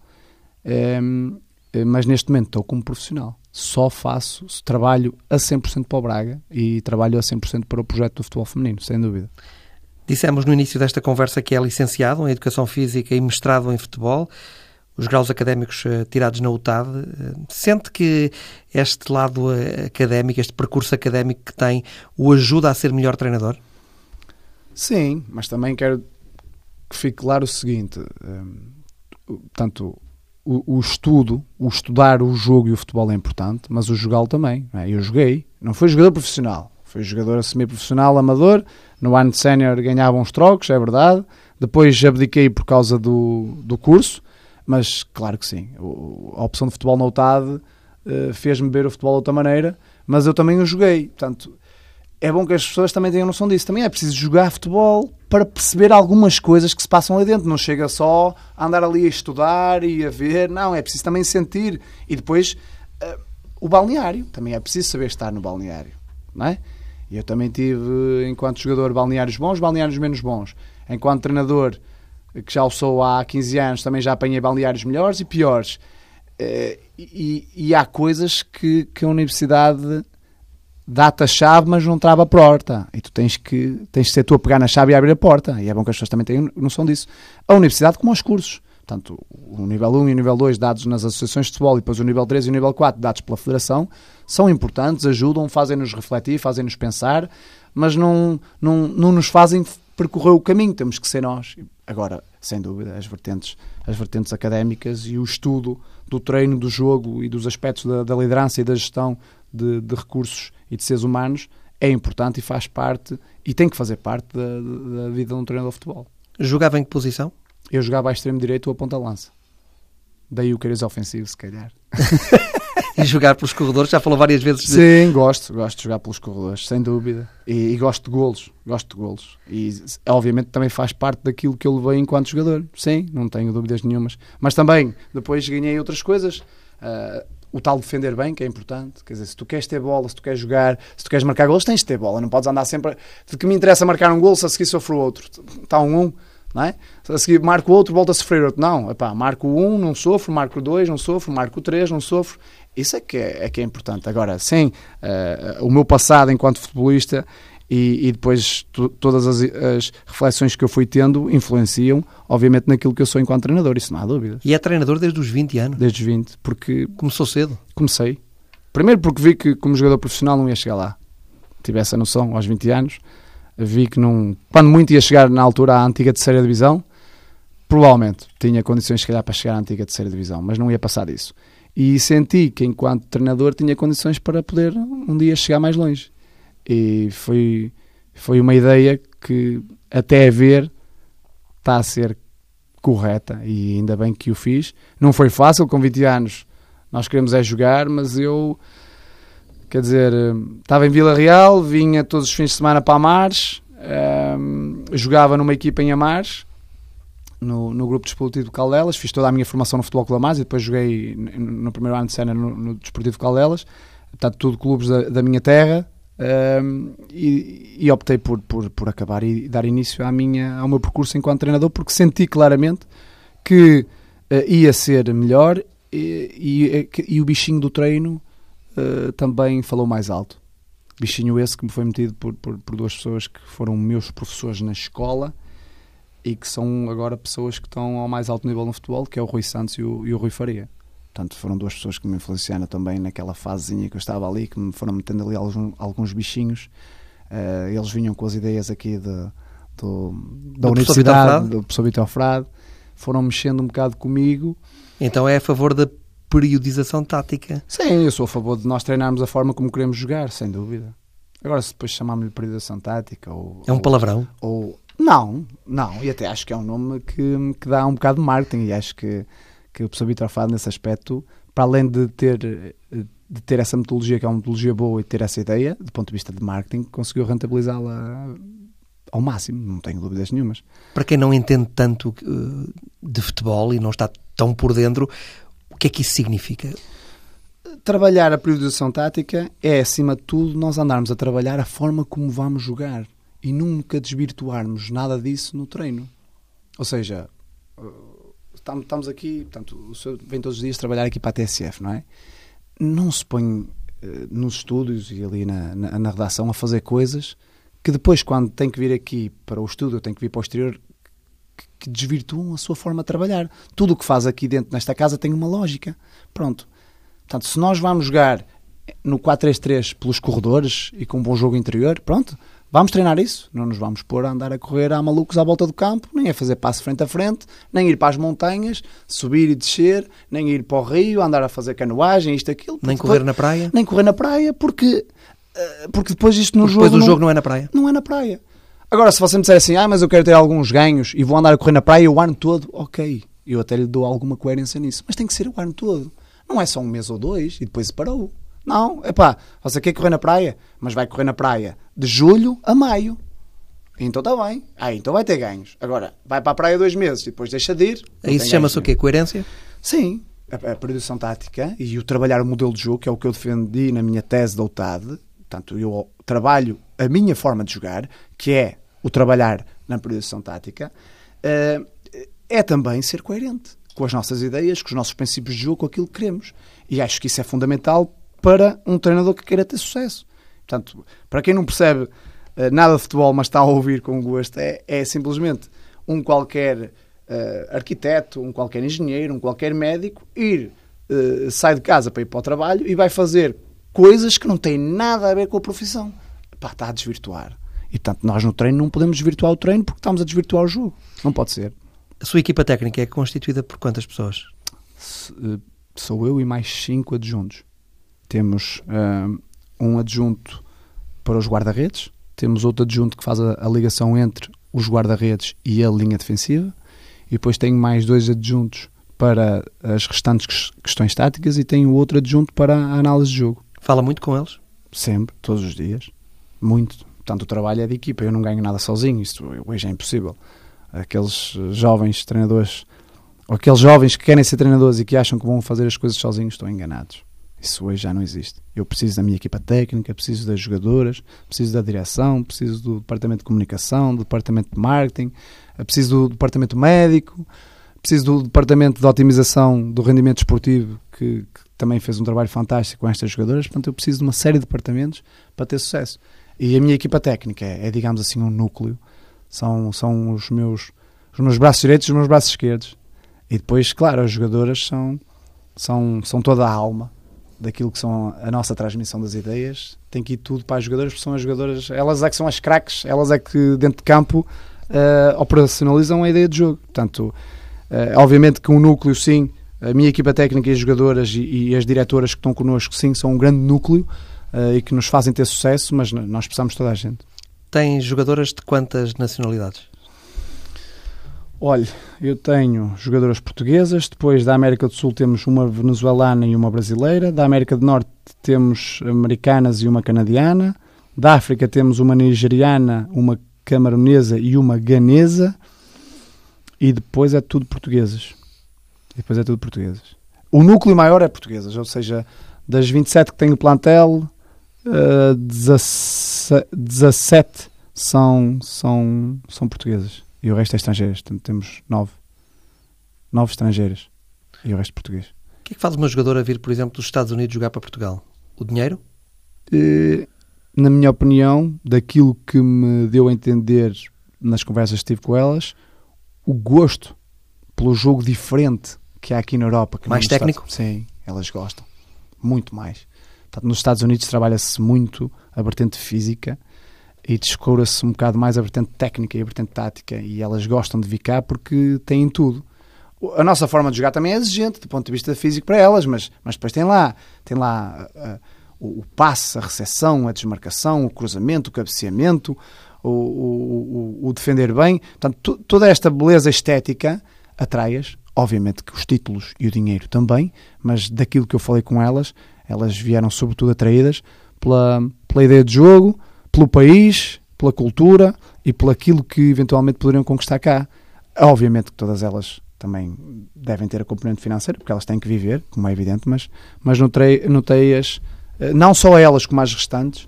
um, mas neste momento estou como profissional. Só faço, trabalho a 100% para o Braga e trabalho a 100% para o projeto do futebol feminino, sem dúvida. Dissemos no início desta conversa que é licenciado em Educação Física e mestrado em Futebol, os graus académicos uh, tirados na UTAD. Uh, sente que este lado uh, académico, este percurso académico que tem, o ajuda a ser melhor treinador? Sim, mas também quero que fique claro o seguinte: um, tanto o, o, estudo, o estudar o jogo e o futebol é importante, mas o jogá-lo também. É? Eu joguei, não fui jogador profissional, fui jogador semi-profissional, amador. No ano de sénior ganhava uns trocos, é verdade. Depois abdiquei por causa do, do curso, mas claro que sim, a opção de futebol na UTAD uh, fez-me ver o futebol de outra maneira, mas eu também o joguei. Portanto, é bom que as pessoas também tenham noção disso. Também é preciso jogar futebol para perceber algumas coisas que se passam ali dentro. Não chega só a andar ali a estudar e a ver. Não, é preciso também sentir. E depois uh, o balneário. Também é preciso saber estar no balneário. Não é? Eu também tive, enquanto jogador, balneários bons, balneários menos bons. Enquanto treinador, que já o sou há 15 anos, também já apanhei balneários melhores e piores. Uh, e, e, há coisas que, que a universidade dá-te a chave, mas não trava a porta. E tu tens que, tens que ser tu a pegar na chave e abrir a porta. E é bom que as pessoas também tenham noção disso. A universidade, como aos cursos. Portanto, o nível 1 e o nível 2 dados nas associações de futebol e depois o nível 3 e o nível 4 dados pela federação são importantes, ajudam, fazem-nos refletir, fazem-nos pensar, mas não, não, não nos fazem percorrer o caminho, temos que ser nós. Agora, sem dúvida, as vertentes, as vertentes académicas e o estudo do treino, do jogo e dos aspectos da, da liderança e da gestão de, de recursos e de seres humanos é importante e faz parte e tem que fazer parte da, da vida de um treinador de futebol. Jogava em que posição? Eu jogava a extremo direito ou a ponta lança. Daí o queres ofensivo, se calhar. e jogar pelos corredores, já falou várias vezes. De... Sim, gosto, gosto de jogar pelos corredores, sem dúvida. E, e, gosto de golos, gosto de golos. E obviamente também faz parte daquilo que eu levei enquanto jogador. Sim, não tenho dúvidas nenhumas. Mas também, depois ganhei outras coisas. Uh, o tal defender bem, que é importante. Quer dizer, se tu queres ter bola, se tu queres jogar, se tu queres marcar gols, tens de ter bola. Não podes andar sempre. De que me interessa marcar um gol, se a seguir sofro outro. Está um 1. Um, não é? A seguir marco outro, volta a sofrer outro. Não, epá, marco um, não sofro, marco dois, não sofro, marco três, não sofro. Isso é que é, é que é importante. Agora, sim, uh, o meu passado enquanto futebolista e, e depois todas as, as, reflexões que eu fui tendo influenciam, obviamente, naquilo que eu sou enquanto treinador, isso não há dúvida. E é treinador desde os 20 anos? Desde os 20, porque... Começou cedo? Comecei. Primeiro porque vi que como jogador profissional não ia chegar lá. Tive essa noção aos 20 anos vi que não, quando muito ia chegar na altura à antiga terceira divisão, provavelmente tinha condições se calhar para chegar à antiga terceira divisão, mas não ia passar disso. E senti que enquanto treinador tinha condições para poder um dia chegar mais longe. E foi, foi uma ideia que até a ver está a ser correta e ainda bem que o fiz. Não foi fácil, com 20 anos nós queremos é jogar, mas eu Quer dizer, estava em Vila Real, vinha todos os fins de semana para Amares, um, jogava numa equipa em Amares, no, no grupo desportivo de Caldelas, fiz toda a minha formação no Futebol Clube Amares e depois joguei no, primeiro ano de cena no, no Desportivo de Caldelas, portanto, tudo clubes da, da minha terra, um, e, e, optei por, por, por acabar e dar início à minha, ao meu percurso enquanto treinador, porque senti claramente que uh, ia ser melhor e, e, e o bichinho do treino uh, também falou mais alto. Bichinho esse que me foi metido por, por, por, duas pessoas que foram meus professores na escola e que são agora pessoas que estão ao mais alto nível no futebol, que é o Rui Santos e o, e o Rui Faria. Portanto, foram duas pessoas que me influenciaram também naquela fasezinha que eu estava ali, que me foram metendo ali alguns, alguns bichinhos. Uh, eles vinham com as ideias aqui de, do, da do universidade, do professor Vitor Frade, foram mexendo um bocado comigo. Então é a favor da periodização tática. Sim, eu sou a favor de nós treinarmos a forma como queremos jogar, sem dúvida. Agora, se depois chamarmos-lhe periodização tática ou... É um palavrão? Ou, não, não, e até acho que é um nome que, que dá um bocado de marketing e acho que, que o professor Vitor Fado, nesse aspecto, para além de ter, de ter essa metodologia, que é uma metodologia boa, e ter essa ideia, do ponto de vista de marketing, conseguiu rentabilizá-la ao máximo, não tenho dúvidas nenhumas. Para quem não entende tanto uh, de futebol e não está tão por dentro, que é que isso significa? Trabalhar a priorização tática é, acima de tudo, nós andarmos a trabalhar a forma como vamos jogar e nunca desvirtuarmos nada disso no treino. Ou seja, estamos aqui, portanto, o senhor vem todos os dias trabalhar aqui para a TSF, não é? Não se põe eh, nos estúdios e ali na, na, na, redação a fazer coisas que depois, quando tem que vir aqui para o estúdio, tem que vir para o exterior, que desvirtuam a sua forma de trabalhar. Tudo o que faz aqui dentro nesta casa tem uma lógica. Pronto. Portanto, se nós vamos jogar no 4-3-3 pelos corredores e com um bom jogo interior, pronto, vamos treinar isso. Não nos vamos pôr a andar a correr a malucos à volta do campo, nem a fazer passo frente a frente, nem ir para as montanhas, subir e descer, nem ir para o rio, andar a fazer canoagem, isto, aquilo. Nem correr na praia? Nem correr na praia, porque, eh, porque depois isto no porque jogo. Depois o jogo não é na praia? Não é na praia. Agora, se você me disser assim, ah, mas eu quero ter alguns ganhos e vou andar a correr na praia o ano todo, ok, eu até lhe dou alguma coerência nisso. Mas tem que ser o ano todo. Não é só um mês ou dois e depois parou. Não, é pá, você quer correr na praia, mas vai correr na praia de julho a maio. Então está bem. Ah, então vai ter ganhos. Agora, vai para a praia dois meses e depois deixa de ir. Isso chama-se o quê? Coerência? Sim. A, a produção tática e o trabalhar o modelo de jogo, que é o que eu defendi na minha tese de UTAD. Portanto, eu trabalho a minha forma de jogar, que é o trabalhar na priorização tática, eh, é também ser coerente com as nossas ideias, com os nossos princípios de jogo, com aquilo que queremos. E acho que isso é fundamental para um treinador que queira ter sucesso. Portanto, para quem não percebe eh, nada de futebol, mas está a ouvir com gosto, é, é simplesmente um qualquer uh, arquiteto, um qualquer engenheiro, um qualquer médico ir, uh, sai de casa para ir para o trabalho e vai fazer coisas que não têm nada a ver com a profissão. Pá, está a desvirtuar. E, portanto, nós no treino não podemos desvirtuar o treino porque estamos a desvirtuar o jogo. Não pode ser. A sua equipa técnica é constituída por quantas pessoas? Eh, sou eu e mais cinco adjuntos. temos uh, um adjunto para os guarda-redes, temos outro adjunto que faz a, a ligação entre os guarda-redes e a linha defensiva, e depois tenho mais dois adjuntos para as restantes questões táticas e tenho outro adjunto para a análise de jogo. Fala muito com eles? Sempre, todos os dias. Muito. Portanto, o trabalho é de equipa. Eu não ganho nada sozinho. Isso hoje é impossível. Aqueles jovens treinadores, ou aqueles jovens que querem ser treinadores e que acham que vão fazer as coisas sozinhos, estão enganados. Isso hoje já não existe. Eu preciso da minha equipa técnica, preciso das jogadoras, preciso da direção, preciso do departamento de comunicação, do departamento de marketing, preciso do departamento médico, preciso do departamento de otimização do rendimento esportivo, que, que, também fez um trabalho fantástico com estas jogadoras. Portanto, eu preciso de uma série de departamentos para ter sucesso. E a minha equipa técnica é, é digamos assim, um núcleo. São, são os, meus, os meus braços direitos e os meus braços esquerdos. E depois, claro, as jogadoras são, são, são toda a alma daquilo que são a nossa transmissão das ideias. Tem que ir tudo para as jogadoras, porque são as jogadoras, elas é que são as craques, elas é que dentro de campo uh, operacionalizam a ideia de jogo. Portanto, uh, obviamente que um núcleo, sim, a minha equipa técnica e as jogadoras e, e as diretoras que estão connosco, sim, são um grande núcleo e que nos fazem ter sucesso, mas nós precisamos de toda a gente. Tem jogadoras de quantas nacionalidades? Olha, eu tenho jogadoras portuguesas, depois da América do Sul temos uma venezuelana e uma brasileira, da América do Norte temos americanas e uma canadiana, da África temos uma nigeriana, uma camaronesa e uma ganesa, e depois é tudo portuguesas. E depois é tudo portuguesas. O núcleo maior é portuguesas, ou seja, das 27 que tem o plantel, uh, 17 são, são, são portuguesas e o resto é estrangeiras. Portanto, temos nove, nove estrangeiras e o resto português. O que é que faz uma jogadora vir, por exemplo, dos Estados Unidos jogar para Portugal? O dinheiro? E, na minha opinião, daquilo que me deu a entender nas conversas que tive com elas, o gosto pelo jogo diferente que há aqui na Europa. mais técnico? Estados... Sim, elas gostam. Muito mais. Portanto, nos Estados Unidos trabalha-se muito a vertente física e descoura-se um bocado mais a vertente técnica e a vertente tática e elas gostam de vir cá porque têm tudo. A nossa forma de jogar também é exigente do ponto de vista físico para elas, mas, mas depois tem lá, tem lá uh, o, o passe, a recepção, a desmarcação, o cruzamento, o cabeceamento, o, o, o defender bem. Portanto, toda esta beleza estética atrai-as. Obviamente que os títulos e o dinheiro também, mas daquilo que eu falei com elas, elas vieram sobretudo atraídas pela, pela ideia de jogo, pelo país, pela cultura e pelo aquilo que eventualmente poderiam conquistar cá. Obviamente que todas elas também devem ter a componente financeira, porque elas têm que viver, como é evidente, mas, mas notei, notei-as, eh, não só elas como às restantes,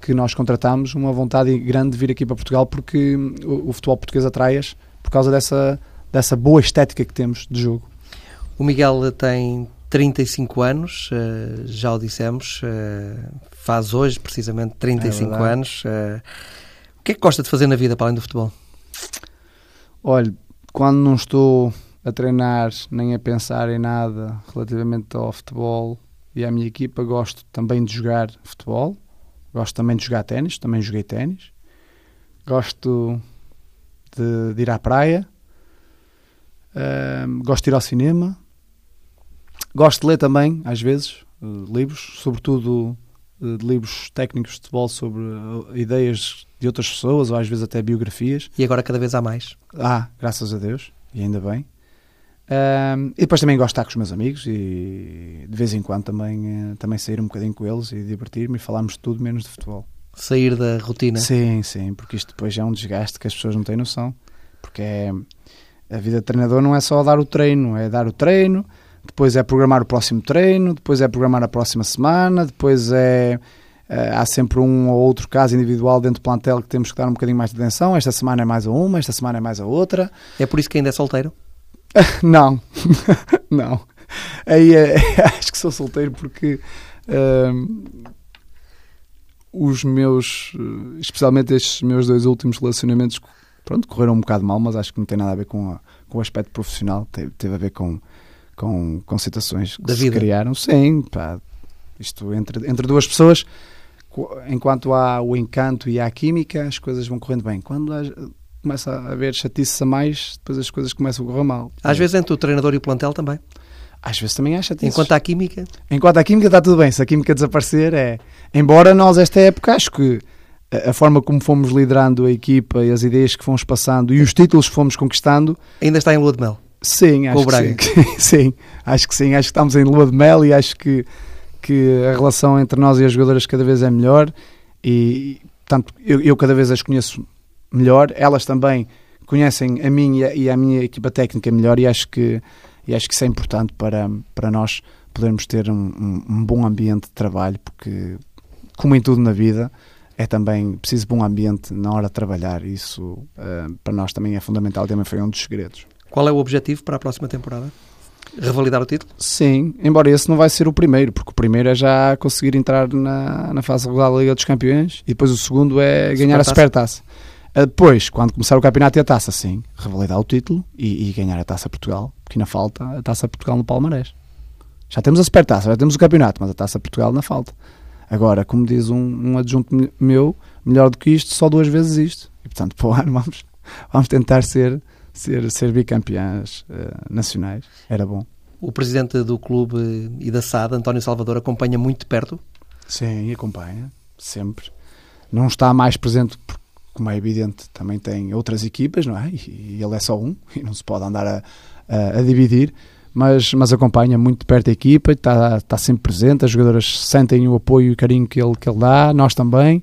que nós contratamos uma vontade grande de vir aqui para Portugal porque o, o futebol português atrai-as por causa dessa, dessa boa estética que temos de jogo. O Miguel tem 35 anos, eh, já o dissemos, eh, faz hoje precisamente 35 é anos. Eh, o que é que gosta de fazer na vida para além do futebol? Olha, quando não estou a treinar nem a pensar em nada relativamente ao futebol e à minha equipa, gosto também de jogar futebol, gosto também de jogar ténis, também joguei ténis, gosto de, de ir à praia, gosto de ir ao cinema Gosto de ler também, às vezes, uh, livros, sobretudo uh, de livros técnicos de futebol sobre uh, ideias de outras pessoas, ou às vezes até biografias. E agora cada vez há mais. Ah, graças a Deus, e ainda bem. Um, e depois também gosto de estar com os meus amigos e de vez em quando também, também sair um bocadinho com eles e divertir-me e falarmos de tudo menos de futebol. Sair da rotina? Sim, sim, porque isto depois é um desgaste que as pessoas não têm noção. Porque é, a vida de treinador não é só dar o treino, é dar o treino, depois é programar o próximo treino, depois é programar a próxima semana, depois é, é. há sempre um ou outro caso individual dentro do plantel que temos que dar um bocadinho mais de atenção. Esta semana é mais a uma, esta semana é mais a outra. É por isso que ainda é solteiro? não, não. Aí é, acho que sou solteiro porque hum, os meus, especialmente estes meus dois últimos relacionamentos, pronto, correram um bocado mal, mas acho que não tem nada a ver com, a, com o aspecto profissional, teve, teve a ver com com, com situações que da se vida. criaram. Sim, pá, isto entre, entre duas pessoas, enquanto há o encanto e há a química, as coisas vão correndo bem. Quando há, começa a haver chatice a mais, depois as coisas começam a correr mal. Às é. vezes entre o treinador e o plantel também. Às vezes também acha isso. Enquanto há química? Enquanto há química está tudo bem. Se a química desaparecer, é. Embora nós, esta época, acho que a, a forma como fomos liderando a equipa e as ideias que fomos passando e os títulos que fomos conquistando. Ainda está em lua de mel? Sim, acho que sim. sim. Acho que sim. Acho que estamos em lua de mel e acho que, que a relação entre nós e as jogadoras cada vez é melhor. E, portanto, eu, eu cada vez as conheço melhor. Elas também conhecem a mim e a, minha equipa técnica melhor e acho que e acho que isso é importante para, para nós podermos ter um, um, um bom ambiente de trabalho, porque, como em tudo na vida, é também preciso de bom ambiente na hora de trabalhar. Isso uh, para nós também é fundamental, também foi um dos segredos. Qual é o objetivo para a próxima temporada? Revalidar o título? Sim, embora esse não vai ser o primeiro, porque o primeiro é já conseguir entrar na, na fase regular da Liga dos Campeões e depois o segundo é ganhar a Supertaça. Ah, depois, quando começar o campeonato e a taça, sim, revalidar o título e, e, ganhar a taça Portugal, porque ainda falta a taça Portugal no Palmarés. Já temos a supertaça, já temos o campeonato, mas a taça Portugal não falta. Agora, como diz um, um adjunto meu, melhor do que isto, só duas vezes isto. E portanto, para o ano vamos, vamos tentar ser, ser, ser bicampeãs uh, nacionais. Era bom. O presidente do clube e da SAD, António Salvador, acompanha muito de perto? Sim, acompanha, sempre. Não está mais presente porque como é evidente, também tem outras equipas, não é? E, ele é só um, e não se pode andar a, a, a dividir, mas, mas acompanha muito de perto a equipa, está, está sempre presente, as jogadoras sentem o apoio e o carinho que ele, que ele dá, nós também,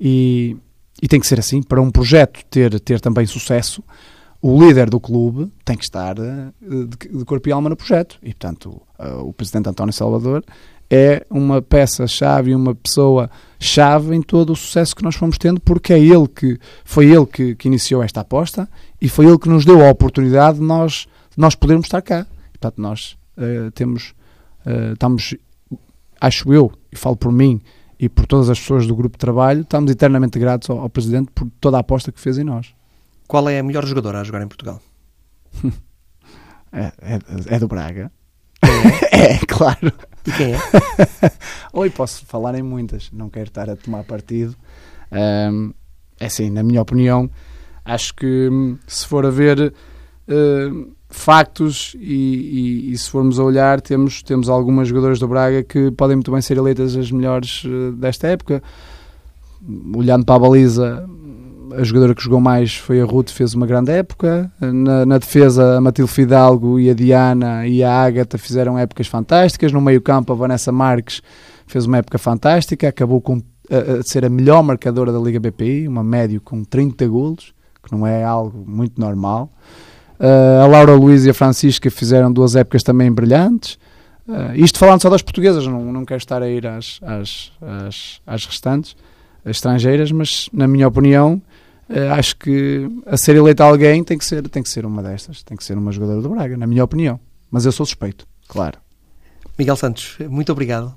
e, e tem que ser assim, para um projeto ter, ter também sucesso, o líder do clube tem que estar eh, de, corpo e alma no projeto, e portanto o presidente António Salvador é uma peça-chave, uma pessoa-chave em todo o sucesso que nós fomos tendo, porque é ele que foi ele que, que, iniciou esta aposta e foi ele que nos deu a oportunidade de nós, de nós podermos estar cá. E, portanto, nós uh, temos, uh, estamos, acho eu, e falo por mim e por todas as pessoas do grupo de trabalho, estamos eternamente gratos ao, ao Presidente por toda a aposta que fez em nós. Qual é a melhor jogadora a jogar em Portugal? é, é, é do Braga. É, é claro. E quem é? Oi, posso falar em muitas, não quero estar a tomar partido. Um, é assim, na minha opinião, acho que hum, se for a ver uh, factos e, e, e, se formos a olhar, temos, temos algumas jogadoras do Braga que podem muito bem ser eleitas as melhores uh, desta época. Olhando para a baliza, a jogadora que jogou mais foi a Ruth, fez uma grande época. Na, na defesa, a Matilde Fidalgo e a Diana e a Ágata fizeram épocas fantásticas. No meio-campo, a Vanessa Marques fez uma época fantástica, acabou com, a, a, ser a melhor marcadora da Liga BPI, uma médio com 30 golos, que não é algo muito normal. Uh, a Laura Luiz e a Francisca fizeram duas épocas também brilhantes. Uh, isto falando só das portuguesas, não, não quero estar a ir às, às, às, às restantes estrangeiras, mas na minha opinião Uh, acho que a ser eleita alguém tem que ser tem que ser uma destas, tem que ser uma jogadora do Braga, na minha opinião. Mas eu sou suspeito, claro. Miguel Santos, muito obrigado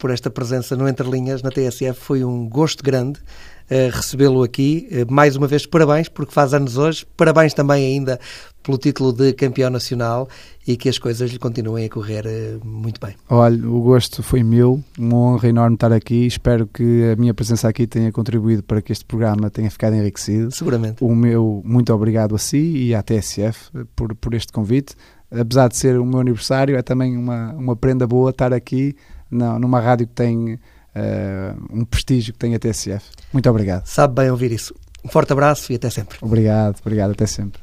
por esta presença no Entre Linhas na TSF. Foi um gosto grande uh, recebê-lo aqui. Uh, mais uma vez, parabéns, porque faz anos hoje. Parabéns também ainda pelo título de campeão nacional e que as coisas lhe continuem a correr uh, muito bem. Olha, o gosto foi meu, uma honra enorme estar aqui. Espero que a minha presença aqui tenha contribuído para que este programa tenha ficado enriquecido. Seguramente. O meu muito obrigado a si e à TSF por, por este convite. Apesar de ser o meu aniversário, é também uma, uma prenda boa estar aqui numa rádio que tem uh, um prestígio que tem a TSF. Muito obrigado. Sabe bem ouvir isso. Um forte abraço e até sempre. Obrigado, obrigado, até sempre.